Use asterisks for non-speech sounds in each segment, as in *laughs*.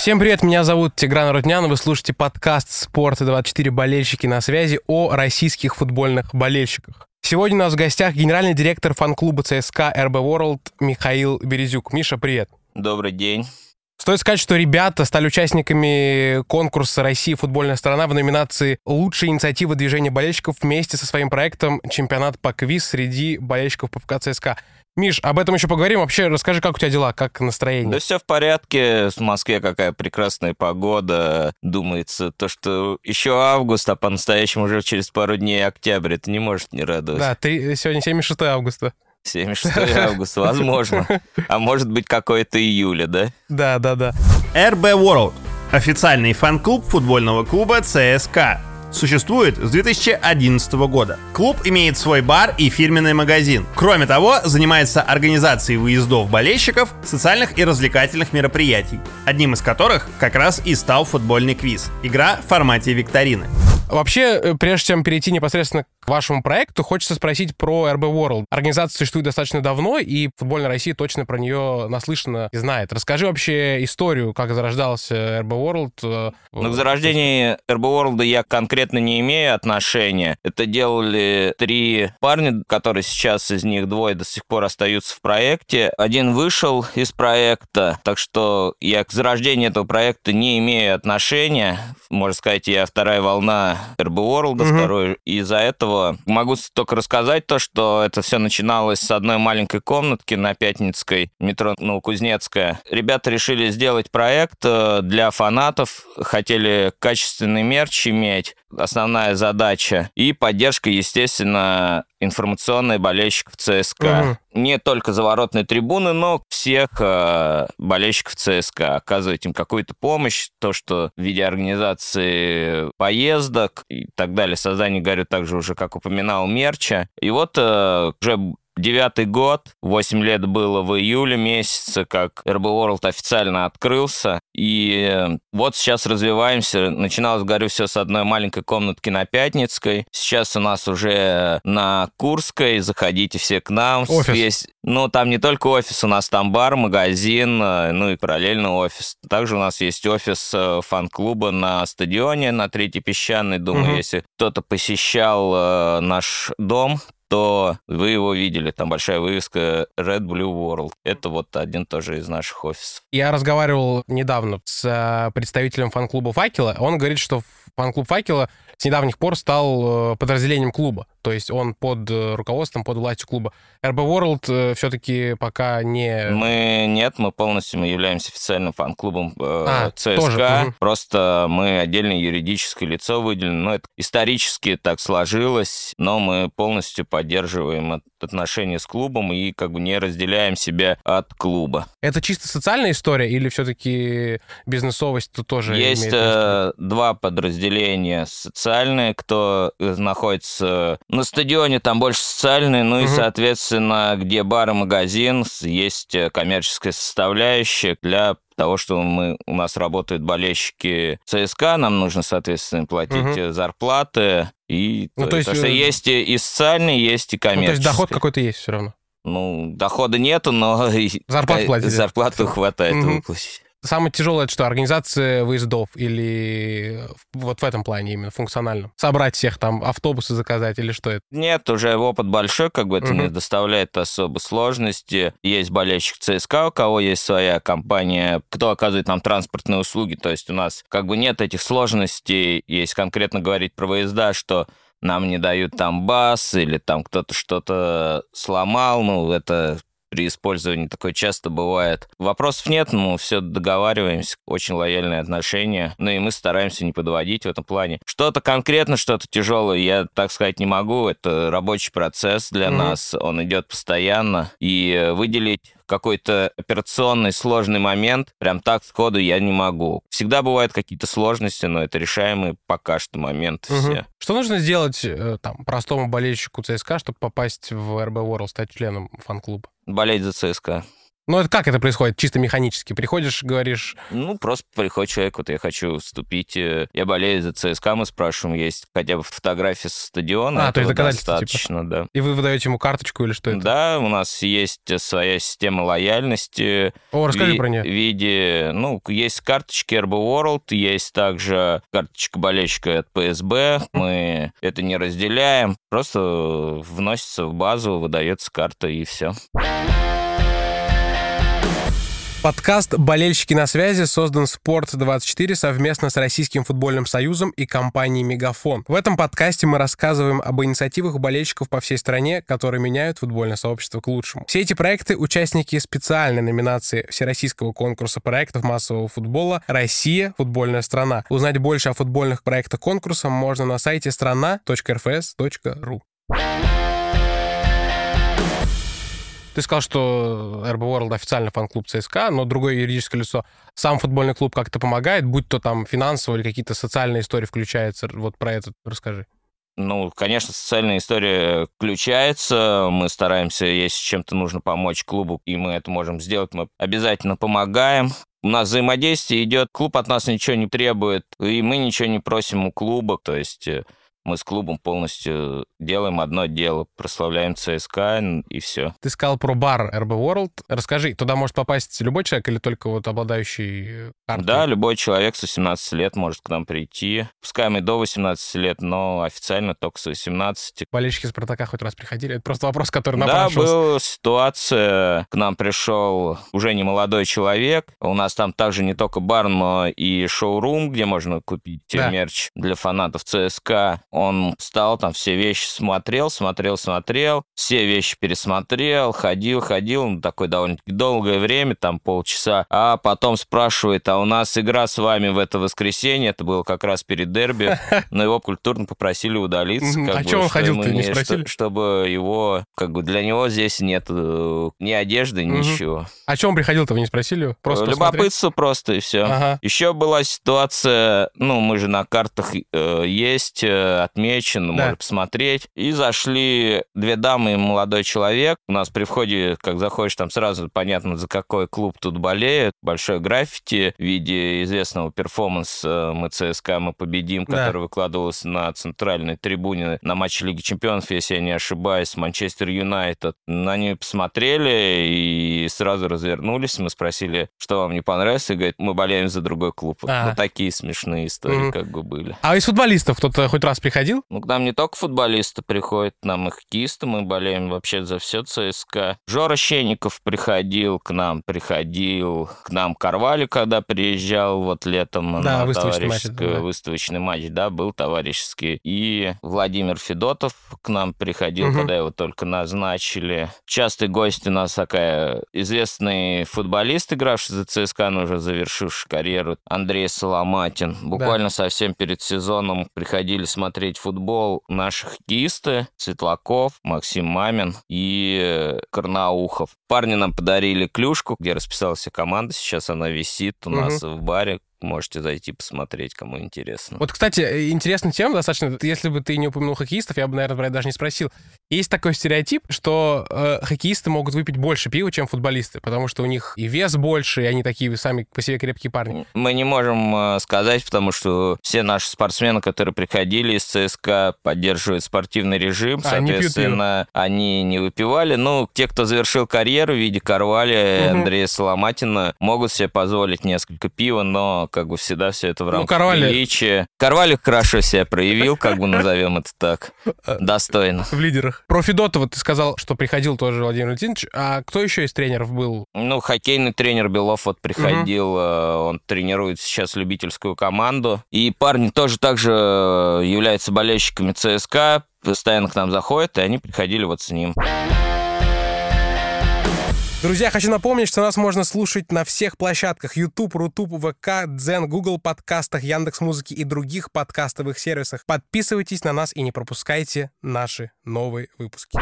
Всем привет, меня зовут Тигран Руднян, вы слушаете подкаст «Спорт24 болельщики» на связи о российских футбольных болельщиках. Сегодня у нас в гостях генеральный директор фан-клуба ЦСКА РБ World Михаил Березюк. Миша, привет. Добрый день. Стоит сказать, что ребята стали участниками конкурса «Россия. Футбольная страна» в номинации «Лучшая инициатива движения болельщиков» вместе со своим проектом «Чемпионат по квиз среди болельщиков ПФК ЦСКА». Миш, об этом еще поговорим. Вообще, расскажи, как у тебя дела, как настроение? Да все в порядке. В Москве какая прекрасная погода. Думается, то, что еще август, а по-настоящему уже через пару дней октябрь. Это не может не радовать. Да, ты, сегодня 76 августа. 76 августа, возможно. А может быть, какое-то июля, да? Да, да, да. RB World – официальный фан-клуб футбольного клуба ЦСКА существует с 2011 года. Клуб имеет свой бар и фирменный магазин. Кроме того, занимается организацией выездов болельщиков, социальных и развлекательных мероприятий, одним из которых как раз и стал футбольный квиз – игра в формате викторины. Вообще, э, прежде чем перейти непосредственно к вашему проекту, хочется спросить про RB World. Организация существует достаточно давно, и футбольная Россия точно про нее наслышана и знает. Расскажи вообще историю, как зарождался RB World. Э, ну, к зарождению RB World я конкретно не имею отношения. Это делали три парня, которые сейчас из них двое до сих пор остаются в проекте. Один вышел из проекта, так что я к зарождению этого проекта не имею отношения. Можно сказать, я вторая волна RB World, угу. второй. Из-за этого могу только рассказать то, что это все начиналось с одной маленькой комнатки на Пятницкой, метро Новокузнецкая. Ребята решили сделать проект э, для фанатов, хотели качественный мерч иметь, основная задача. И поддержка, естественно, информационной болельщиков ЦСКА. Угу. Не только заворотной трибуны, но всех э, болельщиков ЦСКА. Оказывать им какую-то помощь, то, что в виде организации поездок и так далее, создание, говорю, также уже, как упоминал, мерча. И вот э, уже девятый год, 8 лет было в июле месяце, как RB World официально открылся. И э, вот сейчас развиваемся. Начиналось, говорю, все с одной маленькой комнатки на Пятницкой. Сейчас у нас уже на Курской. Заходите все к нам. Офис. Весь... Ну, там не только офис, у нас там бар, магазин, э, ну и параллельно офис. Также у нас есть офис э, фан-клуба на стадионе на Третьей Песчаной. Думаю, угу. если кто-то посещал наш дом, то вы его видели, там большая вывеска Red Blue World. Это вот один тоже из наших офисов. Я разговаривал недавно с э, представителем фан-клуба «Факела». Он говорит, что фан-клуб «Факела» с недавних пор стал э, подразделением клуба. То есть он под э, руководством, под властью клуба. RB World э, все-таки пока не... Мы нет, мы полностью мы являемся официальным фан-клубом а, ЦСКА. Тоже. Просто мы отдельное юридическое лицо выделены. Ну, это исторически так сложилось, но мы полностью поддерживаем отношения с клубом и как бы не разделяем себя от клуба. Это чисто социальная история или все-таки бизнесовость тут тоже Есть э, два подразделения. Социальные, кто находится на стадионе, там больше социальные, ну угу. и, соответственно, где бар и магазин, есть э, коммерческая составляющая для того, что мы, у нас работают болельщики ЦСКА, нам нужно, соответственно, платить угу. зарплаты. И ну, то, то есть, что есть и социальные, есть и коммерческие. Ну, то есть доход какой-то есть все равно? Ну, дохода нету, но *laughs* зарплату, платить. зарплату хватает выплатить. Самое тяжелое это что, организация выездов или вот в этом плане именно функциональном? Собрать всех там, автобусы заказать или что это? Нет, уже опыт большой, как бы это угу. не доставляет особо сложности. Есть болельщик ЦСКА, у кого есть своя компания, кто оказывает нам транспортные услуги, то есть у нас как бы нет этих сложностей, есть конкретно говорить про выезда, что нам не дают там бас или там кто-то что-то сломал, ну, это при использовании такое часто бывает. Вопросов нет, мы все договариваемся, очень лояльные отношения, ну и мы стараемся не подводить в этом плане. Что-то конкретно, что-то тяжелое, я так сказать не могу, это рабочий процесс для mm-hmm. нас, он идет постоянно, и выделить какой-то операционный сложный момент, прям так сходу я не могу. Всегда бывают какие-то сложности, но это решаемые пока что моменты угу. все. Что нужно сделать э, там простому болельщику ЦСКА, чтобы попасть в РБ World, стать членом фан-клуба? Болеть за ЦСКА. Ну, это как это происходит чисто механически? Приходишь, говоришь... Ну, просто приходит человек, вот я хочу вступить, э, я болею за ЦСКА, мы спрашиваем, есть хотя бы фотографии со стадиона. А, то есть типа. достаточно, да. И вы выдаете ему карточку или что это? Да, у нас есть своя система лояльности. О, расскажи Ви- про нее. В виде, ну, есть карточки RB World, есть также карточка болельщика от ПСБ. Мы это не разделяем, просто вносится в базу, выдается карта и все. Подкаст «Болельщики на связи» создан «Спорт24» совместно с Российским футбольным союзом и компанией «Мегафон». В этом подкасте мы рассказываем об инициативах болельщиков по всей стране, которые меняют футбольное сообщество к лучшему. Все эти проекты — участники специальной номинации Всероссийского конкурса проектов массового футбола «Россия. Футбольная страна». Узнать больше о футбольных проектах конкурса можно на сайте страна.рфс.ру. Ты сказал, что RB World официально фан-клуб ЦСКА, но другое юридическое лицо. Сам футбольный клуб как-то помогает, будь то там финансово или какие-то социальные истории включаются. Вот про это расскажи. Ну, конечно, социальная история включается. Мы стараемся, если чем-то нужно помочь клубу, и мы это можем сделать, мы обязательно помогаем. У нас взаимодействие идет, клуб от нас ничего не требует, и мы ничего не просим у клуба. То есть э, мы с клубом полностью делаем одно дело, прославляем ЦСКА и все. Ты сказал про бар RB World. Расскажи, туда может попасть любой человек или только вот обладающий э, картой? Да, любой человек с 18 лет может к нам прийти. Пускай мы до 18 лет, но официально только с 18. Болельщики Спартака хоть раз приходили? Это просто вопрос, который Да, напрашивался. была ситуация, к нам пришел уже не молодой человек. У нас там также не только бар, но и шоурум, где можно купить Да. мерч для фанатов ЦСКА. Он встал, там все вещи смотрел, смотрел, смотрел, все вещи пересмотрел, ходил, ходил, ну, такое довольно-таки долгое время, там полчаса, а потом спрашивает, а у нас игра с вами в это воскресенье, это было как раз перед дерби, *laughs* но его культурно попросили удалиться. А чё он что ходил-то, ему не что- спросили? чтобы его, как бы для него здесь нет э, ни одежды, ничего. А чем он приходил-то, вы не спросили? Просто? Любопытство просто и все. Еще была ситуация, ну, мы же на картах э, есть, э, отмечен, Да. можно посмотреть. И зашли две дамы и молодой человек. У нас при входе, как заходишь, там сразу понятно, за какой клуб тут болеют. Большой граффити в виде известного перформанса «Мы ЦСКА, мы победим», Да. который выкладывался на центральной трибуне на матче Лиги Чемпионов, если я не ошибаюсь, Манчестер Юнайтед. На нее посмотрели и сразу развернулись. Мы спросили, что вам не понравилось, и говорит, мы болеем за другой клуб. А. Вот такие смешные истории Мгм. как бы были. А из футболистов кто-то хоть раз приходил? Ну, к нам не только футболисты приходят, к нам и хоккеисты, мы болеем вообще за все ЦСКА. Жора Щенников приходил к нам, приходил к нам Карвали, когда приезжал вот летом Да, на выставочный матч, да. выставочный матч, да, был товарищеский. И Владимир Федотов к нам приходил, Мгм. когда его только назначили. Частый гость у нас такая известный футболист, игравший за ЦСКА, но уже завершивший карьеру, Андрей Соломатин. Буквально совсем перед сезоном приходили смотреть футбол наши хоккеисты Светлаков, Максим Мамин и э, Карнаухов. Парни нам подарили клюшку, где расписалась вся команда. Сейчас она висит у Мгм. нас в баре. Можете зайти посмотреть, кому интересно. Вот, кстати, э, интересная тема достаточно. Если бы ты не упомянул хоккеистов, я бы, наверное, про это даже не спросил. Есть такой стереотип, что э, хоккеисты могут выпить больше пива, чем футболисты, потому что у них и вес больше, и они такие сами по себе крепкие парни. Мы не можем э, сказать, потому что все наши спортсмены, которые приходили из ЦСКА, поддерживают спортивный режим, А, не пьют соответственно, они не выпивали. Ну, те, кто завершил карьеру в виде Карвали, Мгм. Андрея Соломатина, могут себе позволить несколько пива, но как бы всегда все это в Ну, рамках Карвали- приличия. Карвали хорошо себя проявил, как бы назовем это так, Э, *laughs* достойно. В лидерах. Про Федотова ты сказал, что приходил тоже Владимир Валентинович. А кто еще из тренеров был? Ну, хоккейный тренер Белов вот приходил, э, он тренирует сейчас любительскую команду. И парни тоже также э, являются болельщиками ЦСКА, постоянно к нам заходят, и они приходили вот с ним. Друзья, хочу напомнить, что нас можно слушать на всех площадках YouTube, Рутуб, ВК, Дзен, Google подкастах, Яндекс Музыки и других подкастовых сервисах. Подписывайтесь на нас и не пропускайте наши новые выпуски.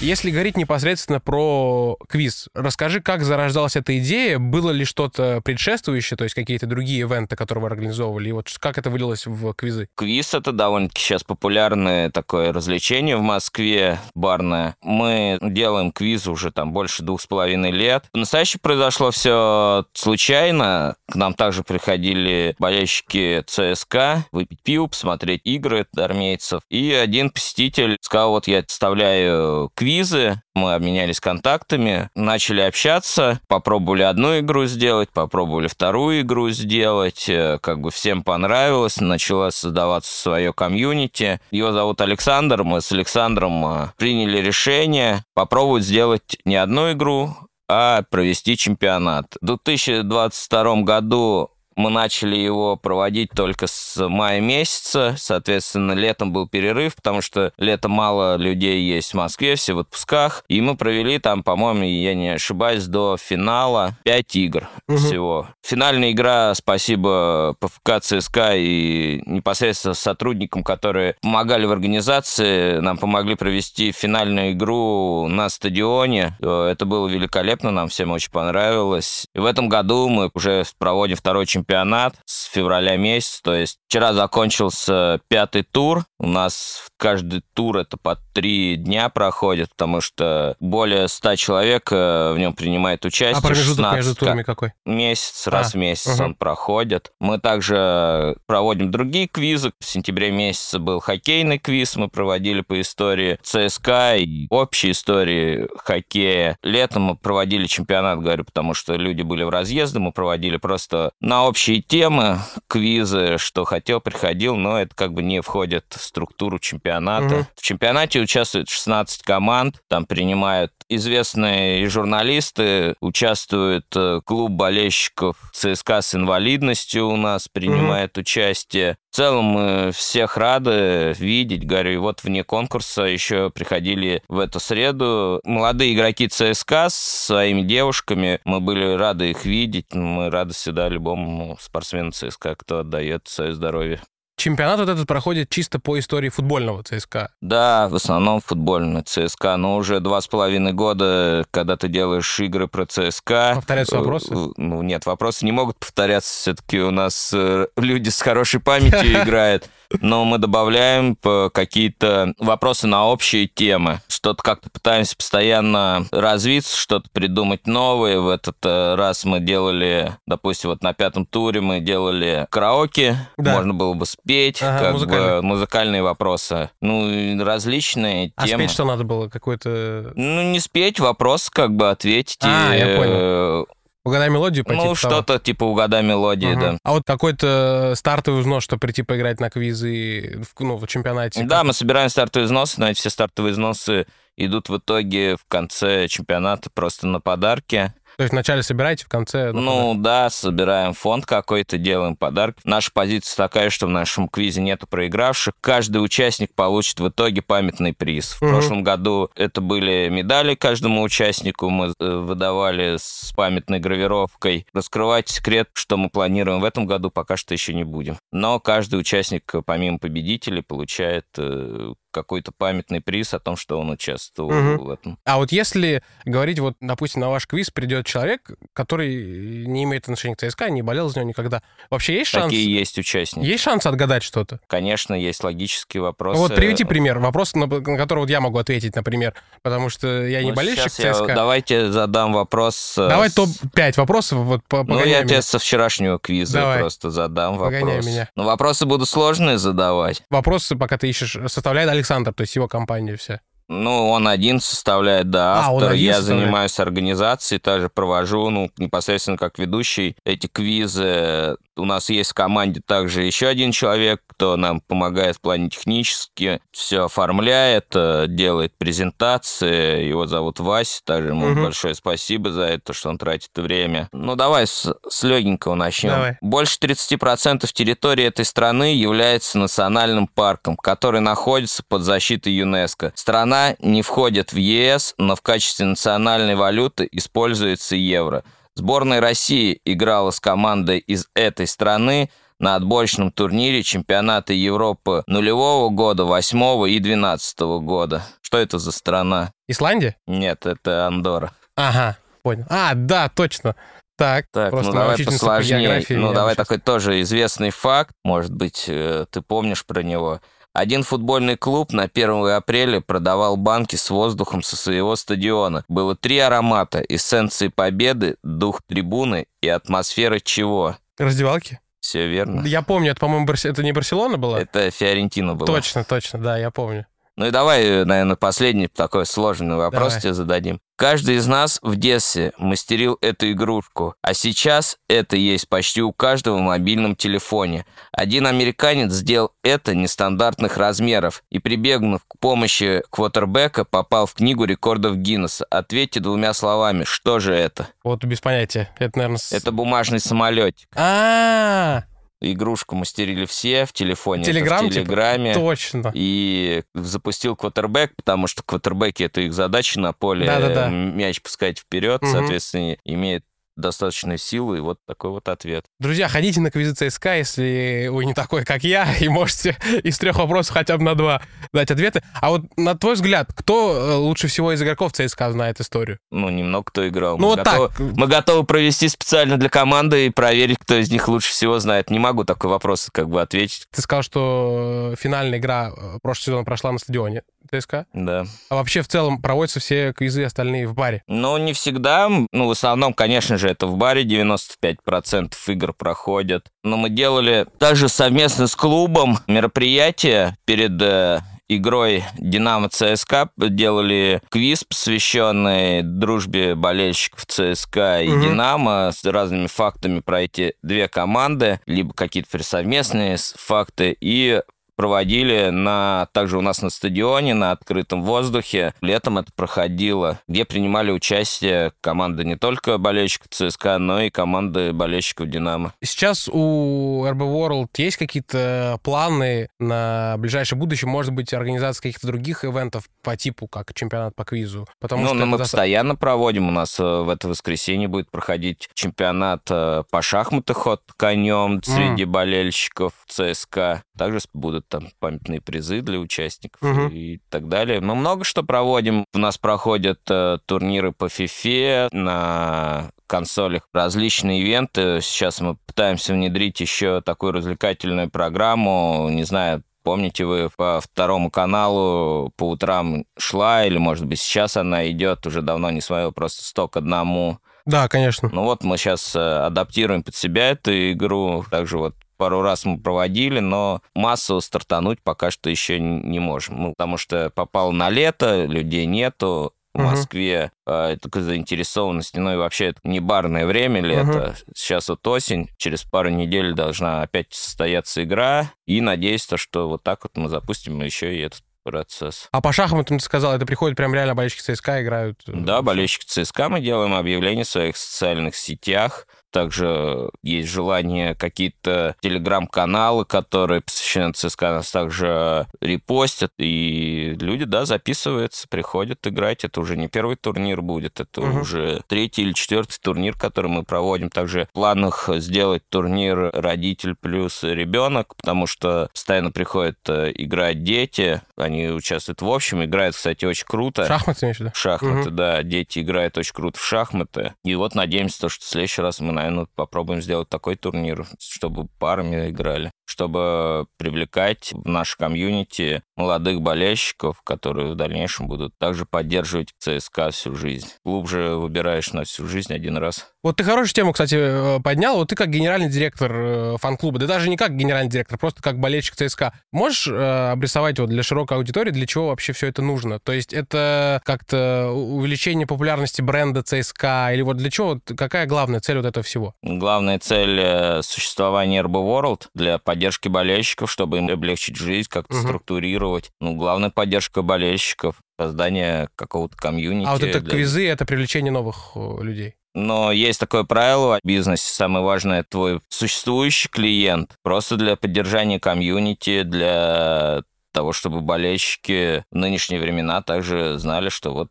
Если говорить непосредственно про квиз, расскажи, как зарождалась эта идея, было ли что-то предшествующее, то есть какие-то другие ивенты, которые вы организовывали, и вот как это вылилось в квизы? Квиз — это довольно-таки сейчас популярное такое развлечение в Москве, барное. Мы делаем квиз уже там больше двух с половиной лет. Настоящее произошло все случайно. К нам также приходили болельщики ЦСКА выпить пиво, посмотреть игры армейцев. И один посетитель сказал, вот я вставляю квизы, мы обменялись контактами, начали общаться, попробовали одну игру сделать, попробовали вторую игру сделать, э, как бы всем понравилось, начало создаваться свое комьюнити. Его зовут Александр, мы с Александром э, приняли решение попробовать сделать не одну игру, а провести чемпионат. В 2022 году мы начали его проводить только с мая месяца, соответственно, летом был перерыв, потому что летом мало людей есть в Москве, все в отпусках, и мы провели там, по-моему, я не ошибаюсь, до финала 5 игр угу. всего. Финальная игра, спасибо ПФК ЦСКА и непосредственно сотрудникам, которые помогали в организации, нам помогли провести финальную игру на стадионе. Это было великолепно, нам всем очень понравилось. И в этом году мы уже проводим второй чемпионат чемпионат с февраля месяца. То есть вчера закончился пятый тур. У нас каждый тур это по три дня проходит, потому что более ста человек э, в нем принимает участие. А промежуток между турами какой? Месяц, а, раз в месяц угу. он проходит. Мы также проводим другие квизы. В сентябре месяце был хоккейный квиз, мы проводили по истории ЦСКА и общей истории хоккея. Летом мы проводили чемпионат, говорю, потому что люди были в разъезды, мы проводили просто на общие темы квизы, что хотел, приходил, но это как бы не входит в структуру чемпионата. Угу. В чемпионате участвует 16 команд, там принимают известные журналисты, участвует э, клуб болельщиков ЦСКА с инвалидностью у нас принимает mm участие. В целом мы всех рады видеть, говорю, вот вне конкурса еще приходили в эту среду. Молодые игроки ЦСКА с своими девушками, мы были рады их видеть, мы рады всегда любому спортсмену ЦСКА, кто отдает свое здоровье. Чемпионат вот этот проходит чисто по истории футбольного ЦСКА. Да, в основном футбольный ЦСКА, но уже два с половиной года, когда ты делаешь игры про ЦСКА... Повторяются э, вопросы? Ну, нет, вопросы не могут повторяться, все-таки у нас э, люди с хорошей памятью *laughs* играют но мы добавляем какие-то вопросы на общие темы. Что-то как-то пытаемся постоянно развиться, что-то придумать новое. В этот э, раз мы делали, допустим, вот на пятом туре мы делали караоке, да. можно было бы спеть, ага, как музыкальные. бы музыкальные вопросы. Ну, различные а темы. А спеть что надо было? Какой-то... Ну, не спеть, вопрос как бы ответить. А, и, я понял э, Угадай мелодию по Ну, типу что-то того. типа угадай мелодии, угу. да. А вот какой-то стартовый взнос, чтобы прийти поиграть на квизы в, ну, в чемпионате? Да, мы собираем стартовые взносы, но эти все стартовые взносы идут в итоге в конце чемпионата просто на подарки. То есть вначале собираете, в конце... Ну да, собираем фонд какой-то, делаем подарок. Наша позиция такая, что в нашем квизе нету проигравших. Каждый участник получит в итоге памятный приз. В угу. прошлом году это были медали каждому участнику. Мы э, выдавали с памятной гравировкой. Раскрывать секрет, что мы планируем в этом году, пока что еще не будем. Но каждый участник, помимо победителей, получает э, какой-то памятный приз о том, что он участвовал угу. в этом. А вот если говорить, вот, допустим, на ваш квиз придет человек, который не имеет отношения к ЦСКА, не болел за него никогда, вообще есть шанс? Такие есть участники. Есть шанс отгадать что-то? Конечно, есть логические вопросы. Вот приведи пример, вопрос, на, на который вот я могу ответить, например, потому что я не ну, болельщик ЦСКА. Я, давайте задам вопрос. Э, Давай с... топ-5 вопросов, вот по Ну, я меня. тебе со вчерашнего квиза Давай. просто задам погоняй вопрос. Меня. Но вопросы буду сложные задавать. Вопросы, пока ты ищешь, составляет Александр, то есть его компания вся. Ну, он один составляет, да, автор. А, он один Я составляет. занимаюсь организацией, также провожу, ну, непосредственно как ведущий эти квизы. У нас есть в команде также еще один человек, кто нам помогает в плане технически, все оформляет, э, делает презентации. Его зовут Вася, также ему угу. большое спасибо за это, что он тратит время. Ну, давай с, с легенького начнем. Давай. Больше 30% территории этой страны является национальным парком, который находится под защитой ЮНЕСКо. Страна не входит в ЕС, но в качестве национальной валюты используется евро. Сборная России играла с командой из этой страны на отборочном турнире чемпионата Европы нулевого года, восьмого и двенадцатого года. Что это за страна? Исландия? Нет, это Андора. Ага, понял. А, да, точно. Так, Так, просто ну давай посложнее. Ну давай сейчас- такой тоже известный факт, может быть, э, ты помнишь про него. Один футбольный клуб на 1 апреля продавал банки с воздухом со своего стадиона. Было три аромата – эссенции победы, дух трибуны и атмосфера чего? Раздевалки? Все верно. Я помню, это, по-моему, Барсе- это не Барселона была? Это Фиорентина была. Точно, точно, да, я помню. Ну и давай, наверное, последний такой сложный вопрос Давай. тебе зададим. Каждый из нас в детстве мастерил эту игрушку, а сейчас это есть почти у каждого в мобильном телефоне. Один американец сделал это нестандартных размеров и, прибегнув к помощи квотербека, попал в книгу рекордов Гиннесса. Ответьте двумя словами, что же это? Вот без понятия. Это, наверное... с- Это бумажный самолетик. А, Игрушку мастерили все в телефоне. Телеграм, в типа? Телеграме. точно. и запустил квотербек, потому что квотербеки это их задача на поле Да-да-да. мяч пускать вперед, Мгм. соответственно, имеет достаточную силу, и вот такой вот ответ. Друзья, ходите на квизы ЦСКА, если вы не такой, как я, *laughs* и можете из трех вопросов хотя бы на два дать ответы. А вот на твой взгляд, кто э, лучше всего из игроков ЦСКА знает историю? Ну, немного кто играл. Ну мы, вот готовы, так. мы готовы провести специально для команды и проверить, кто из них лучше всего знает. Не могу такой вопрос как бы ответить. Ты сказал, что финальная игра э, прошлого сезона прошла на стадионе ЦСКА. Да. А вообще в целом проводятся все квизы остальные в баре. Но не всегда. Ну, в основном, конечно же, это в баре 95% игр проходят. Но мы делали также совместно с клубом мероприятие перед э, игрой Динамо ЦСКА. Делали квиз, посвященный дружбе болельщиков ЦСКА и Мгм. Динамо с разными фактами про эти две команды, либо какие-то совместные факты. И проводили на также у нас на стадионе на открытом воздухе. Летом это проходило, где принимали участие команды не только болельщиков ЦСКА, но и команды болельщиков Динамо. Сейчас у RB World есть какие-то планы на ближайшее будущее? Может быть, организация каких-то других ивентов по типу, как чемпионат по квизу? Потому ну, что но это мы доста- постоянно проводим. У нас э, в это воскресенье будет проходить чемпионат э, по шахматы ход конем среди болельщиков ЦСКА. Также будут там памятные призы для участников Мгм. и так далее. Мы много что проводим. У нас проходят э, турниры по фифе на консолях, различные ивенты. Сейчас мы пытаемся внедрить еще такую развлекательную программу. Не знаю, Помните, вы по второму каналу по утрам шла, или, может быть, сейчас она идет, уже давно не смотрел, просто сто к одному. Да, конечно. Ну вот мы сейчас адаптируем под себя эту игру. Также вот пару раз мы проводили, но массово стартануть пока что еще не можем. Ну, потому что попал на лето, людей нету. В. Москве э, такой заинтересованности, ну и вообще это не барное время лето. Сейчас вот осень, через пару недель должна опять состояться игра. И надеюсь, то, что вот так вот мы запустим еще и этот процесс. А по шахматам ты сказал, это приходит прям реально болельщики ЦСКА играют? э, Да, болельщики ЦСКА мы делаем объявления в своих социальных сетях. Также есть желание какие-то телеграм-каналы, которые посвящены ЦСКА, нас также репостят. И люди, да, записываются, приходят играть. Это уже не первый турнир будет, это Мгм. уже третий или четвертый турнир, который мы проводим. Также в планах сделать турнир родитель плюс ребенок, потому что постоянно приходят э, играть дети, они участвуют в общем, играют, кстати, очень круто. Шахматы, имеешь в виду? Шахматы, да, дети играют очень круто в шахматы. И вот надеемся, то, что в следующий раз мы, наверное, попробуем сделать такой турнир, чтобы парами играли, чтобы привлекать в наш комьюнити молодых болельщиков, которые в дальнейшем будут также поддерживать ЦСКА всю жизнь. Клуб же выбираешь на всю жизнь один раз. Вот ты хорошую тему, кстати, э, поднял. Вот ты как генеральный директор э, фан-клуба, да даже не как генеральный директор, просто как болельщик ЦСКА, можешь э, обрисовать вот для широкой аудитории, для чего вообще все это нужно? То есть это как-то увеличение популярности бренда ЦСКА или вот для чего, вот какая главная цель вот этого всего? Главная цель э, существования RB World для поддержки болельщиков, чтобы им облегчить жизнь, как-то Мгм. структурировать. Ну, главная поддержка болельщиков, создание какого-то комьюнити. А вот это для- квизы, это привлечение новых людей. Но есть такое правило в бизнесе. Самое важное — твой существующий клиент. Просто для поддержания комьюнити, для того, чтобы болельщики в нынешние времена также знали, что вот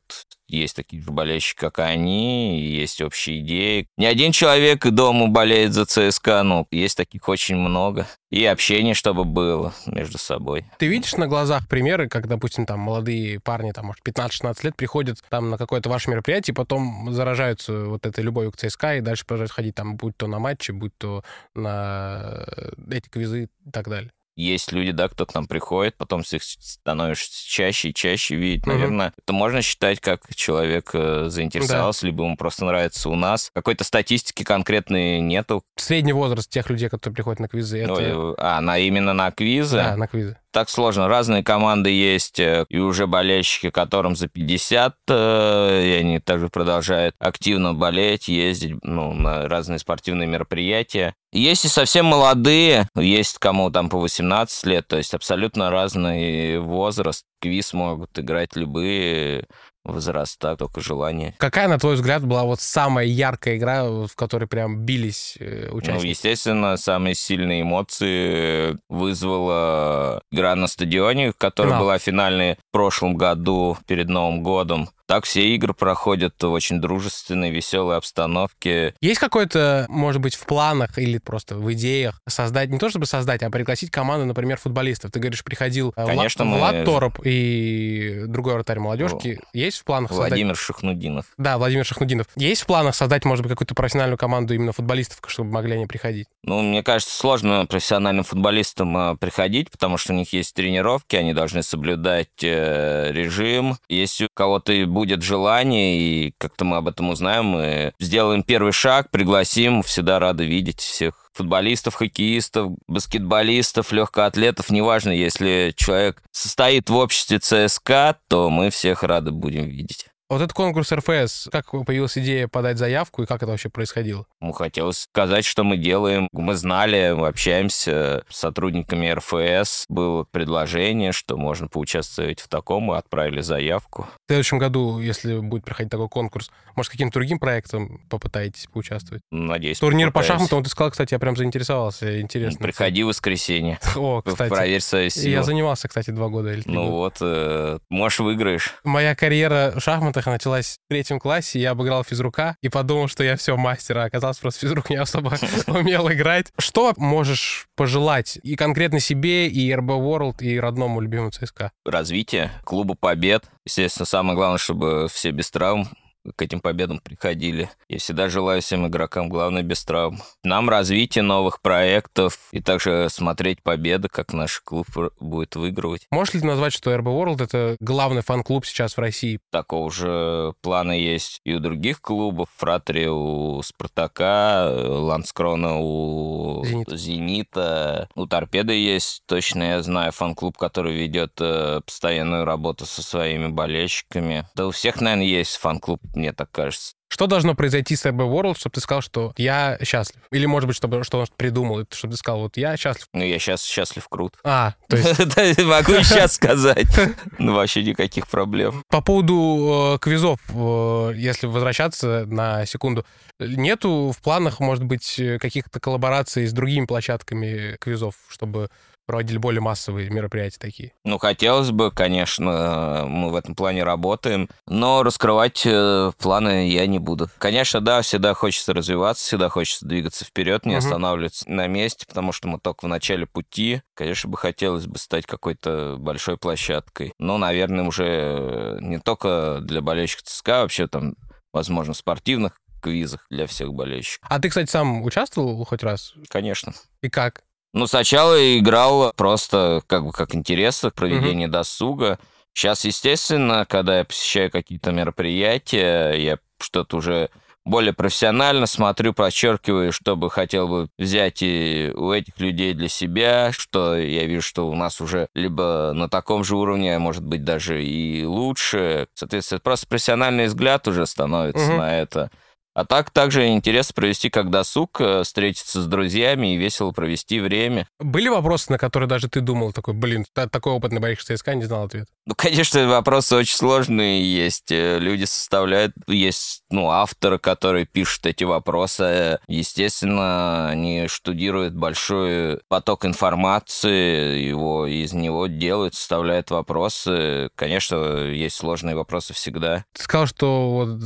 есть такие же болельщики, как они, есть общие идеи. Не один человек дома болеет за ЦСКА, но есть таких очень много. И общение, чтобы было между собой. Ты видишь на глазах примеры, как, допустим, там молодые парни, там, может, 15-16 лет, приходят там на какое-то ваше мероприятие, потом заражаются вот этой любовью к ЦСКА, и дальше продолжают ходить там, будь то на матчи, будь то на эти квизы и так далее есть люди, да, кто к нам приходит, потом их становишься чаще и чаще видеть. Угу. Наверное, это можно считать, как человек э, заинтересовался, да. либо ему просто нравится у нас. Какой-то статистики конкретной нету. Средний возраст тех людей, которые приходят на квизы, это... Ну, а, на, именно на квизы? Да, на квизы так сложно. Разные команды есть, э, и уже болельщики, которым за 50, э, и они также продолжают активно болеть, ездить ну, на разные спортивные мероприятия. Есть и совсем молодые, есть кому там по 18 лет, то есть абсолютно разный возраст. Квиз могут играть любые возраста, только желание. Какая, на твой взгляд, была вот самая яркая игра, в которой прям бились э, участники? Ну, естественно, самые сильные эмоции вызвала игра на стадионе, которая Финал. была финальной в прошлом году перед Новым годом. Так все игры проходят в очень дружественной, веселой обстановке. Есть какой-то, может быть, в планах или просто в идеях создать, не то чтобы создать, а пригласить команду, например, футболистов? Ты говоришь, приходил э, Конечно, Влад, мы... Влад Тороп и другой вратарь молодежки. Есть в планах Владимир создать... Шахнудинов. Да, Владимир Шахнудинов. Есть в планах создать, может быть, какую-то профессиональную команду именно футболистов, чтобы могли они приходить? Ну, мне кажется, сложно профессиональным футболистам э, приходить, потому что у них есть тренировки, они должны соблюдать э, режим. Если у кого-то будет желание, и как-то мы об этом узнаем, мы сделаем первый шаг, пригласим, всегда рады видеть всех футболистов, хоккеистов, баскетболистов, легкоатлетов, неважно, если человек состоит в обществе ЦСКА, то мы всех рады будем видеть. Вот этот конкурс РФС, как появилась идея подать заявку и как это вообще происходило? Ну, хотелось сказать, что мы делаем. Мы знали, мы общаемся с сотрудниками РФС. Было предложение, что можно поучаствовать в таком. и отправили заявку. В следующем году, если будет проходить такой конкурс, может, каким-то другим проектом попытаетесь поучаствовать? Надеюсь, Турнир попытаюсь. по шахматам, ты сказал, кстати, я прям заинтересовался. Интересно. Приходи в воскресенье. *laughs* О, кстати. Проверь свою силу. Я занимался, кстати, два года или три Ну года. вот, э, может, выиграешь. Моя карьера шахмата 90-х началась в третьем классе, я обыграл физрука и подумал, что я все мастер, а оказалось, просто физрук не особо *laughs* умел играть. Что можешь пожелать и конкретно себе, и РБ World, и родному любимому ЦСКА? Развитие клуба побед. Естественно, самое главное, чтобы все без травм к этим победам приходили. Я всегда желаю всем игрокам, главное, без травм. Нам развитие новых проектов и также смотреть победы, как наш клуб будет выигрывать. Можешь ли ты назвать, что RB World — это главный фан-клуб сейчас в России? Такого же плана есть и у других клубов. Фратри у Спартака, Ланскрона у Зенит. Зенита. У Торпеды есть, точно я знаю, фан-клуб, который ведет э, постоянную работу со своими болельщиками. Да у всех, наверное, есть фан-клуб мне так кажется. Что должно произойти с RB World, чтобы ты сказал, что я счастлив? Или, может быть, чтобы что он придумал, чтобы ты сказал, вот я счастлив? Ну, я сейчас счастлив крут. А, то есть... *laughs* Могу сейчас сказать. *laughs* Ну, вообще никаких проблем. По поводу э, квизов, э, если возвращаться на секунду, нету в планах, может быть, каких-то коллабораций с другими площадками квизов, чтобы проводили более массовые мероприятия такие? Ну, хотелось бы, конечно, мы в этом плане работаем, но раскрывать э, планы я не буду. Конечно, да, всегда хочется развиваться, всегда хочется двигаться вперед, не угу. останавливаться на месте, потому что мы только в начале пути. Конечно бы хотелось бы стать какой-то большой площадкой. Но, наверное, уже не только для болельщиков ЦСКА, вообще там, возможно, спортивных квизах для всех болельщиков. А ты, кстати, сам участвовал хоть раз? Конечно. И как? Ну, сначала играл просто как бы как интерес к проведению mm-hmm. досуга. Сейчас, естественно, когда я посещаю какие-то мероприятия, я что-то уже более профессионально смотрю, подчеркиваю, что бы хотел бы взять и у этих людей для себя, что я вижу, что у нас уже либо на таком же уровне, а может быть даже и лучше. Соответственно, просто профессиональный взгляд уже становится угу. на это. А так также интересно провести как досуг, э, встретиться с друзьями и весело провести время. Были вопросы, на которые даже ты думал, такой, блин, та- такой опытный болельщик ЦСКА не знал ответ? Ну, конечно, вопросы очень сложные есть. Э, Люди составляют, есть, ну, авторы, которые пишут эти вопросы. Естественно, они штудируют большой поток информации, его из него делают, составляют вопросы. Конечно, есть сложные вопросы всегда. Ты сказал, что вот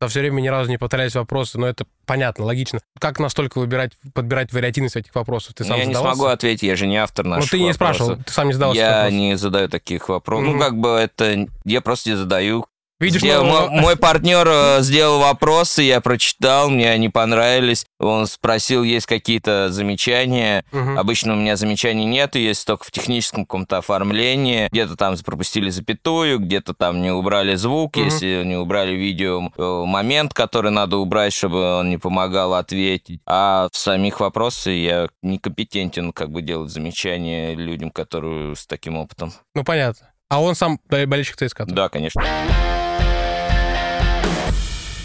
за все время ни разу не повторялись вопросы, но это понятно, логично. Как настолько выбирать, подбирать вариативность этих вопросов? Ты Ну, сам я не задавался? смогу ответить, я же не автор Ну, наших ты не вопросов. спрашивал, ты сам не задавался. Я не задаю таких вопросов. Мгм. Ну, как бы это... Я просто не задаю. Видишь, Сделал- мой, мой партнер э, сделал вопросы, я прочитал, мне они понравились. Он спросил, есть какие-то замечания. мгм. Обычно у меня замечаний нет, есть только в техническом каком-то оформлении. Где-то там пропустили запятую, где-то там не убрали звук, Мгм. если не убрали видео, э, момент, который надо убрать, чтобы он не помогал ответить. А в самих вопросах я некомпетентен как бы делать замечания людям, которые с таким опытом. Ну, понятно. А он сам бо- болельщик ЦСКА? Да, конечно.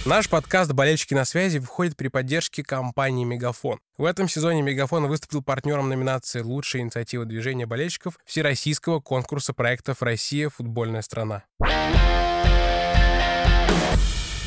Наш подкаст «Болельщики на связи» выходит при поддержке компании «Мегафон». В этом сезоне «Мегафон» выступил партнером номинации «Лучшая инициатива движения болельщиков» Всероссийского конкурса проектов «Россия. Футбольная страна».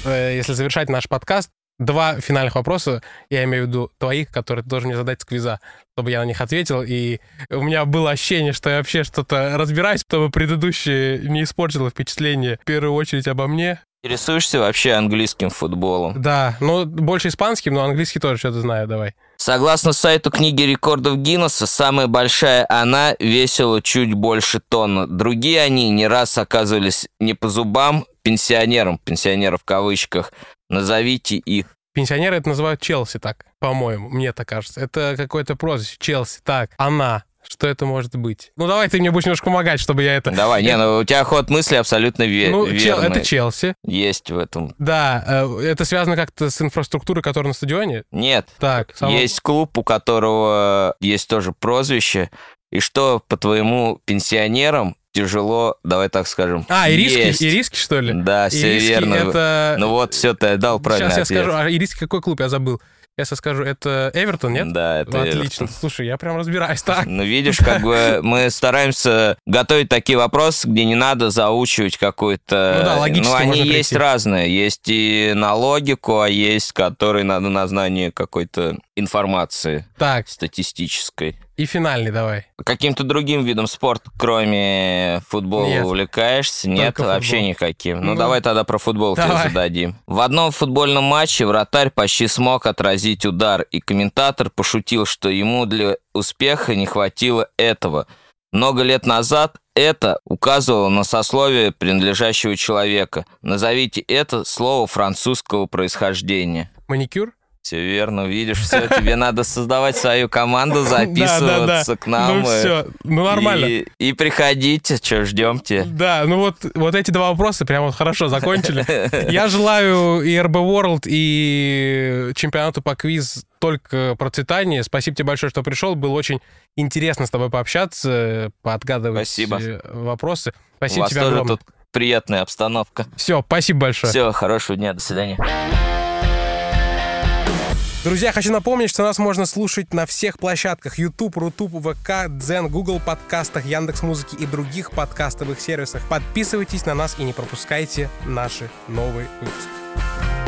Э, Если завершать наш подкаст, два финальных вопроса, я имею в виду твоих, которые ты должен мне задать с квиза, чтобы я на них ответил, и у меня было ощущение, что я вообще что-то разбираюсь, чтобы предыдущее не испортило впечатление, в первую очередь, обо мне, Интересуешься вообще английским футболом? да, ну, больше испанским, но английский тоже что-то знаю, давай. Согласно сайту книги рекордов Гиннесса, самая большая она весила чуть больше тонны. Другие они не раз оказывались не по зубам пенсионерам, пенсионеров в кавычках. Назовите их. Пенсионеры это называют Челси так, по-моему, мне так кажется. Это какое-то прозвище. Челси, так, она. Что это может быть? Ну, давай ты мне будешь немножко помогать, чтобы я это... Давай, не, *laughs* ну у тебя ход мысли абсолютно ве- Ну, Чел- верный. это Челси. Есть в этом. Да, э, это связано как-то с инфраструктурой, которая на стадионе. Нет, Так, само- есть клуб, у которого есть тоже прозвище. И что по твоему пенсионерам тяжело, давай так скажем, А, ириски, есть. ириски, что ли? Да, все верно. это... Ну вот, все, ты дал правильный Сейчас я ответ. скажу, а ириски какой клуб, я забыл. Я сейчас скажу, это Эвертон, нет? Да, это Отлично. Эвертон. Слушай, я прям разбираюсь. Так, Ну, видишь, как бы мы стараемся готовить такие вопросы, где не надо заучивать какой-то... Ну да, логически Ну, они есть прийти. разные. Есть и на логику, а есть, которые надо на знание какой-то информации так, статистической. И финальный давай. Каким-то другим видом спорта, кроме футбола, Нет. увлекаешься? Нет, Только вообще футбол. никаким. Ну, Ну, давай тогда про футбол тебе давай. зададим. В одном футбольном матче вратарь почти смог отразить удар, и комментатор пошутил, что ему для успеха не хватило этого. Много лет назад это указывало на сословие принадлежащего человека. Назовите это слово французского происхождения. Маникюр? Все верно, видишь, все, тебе надо создавать свою команду, *laughs* записываться к нам. Ну все, ну нормально. И, приходите, что, ждем тебя. Да, ну вот, вот эти два вопроса прям вот хорошо закончили. Я желаю и РБ World, и чемпионату по квиз только процветания. Спасибо тебе большое, что пришел. Было очень интересно с тобой пообщаться, поотгадывать Спасибо. э, вопросы. У Спасибо вас тебе тоже огромное. тут приятная обстановка. Все, спасибо большое. Все, хорошего дня, до свидания. Друзья, хочу напомнить, что нас можно слушать на всех площадках YouTube, Рутуб, ВК, Дзен, Google подкастах, Яндекс Музыки и других подкастовых сервисах. Подписывайтесь на нас и не пропускайте наши новые выпуски.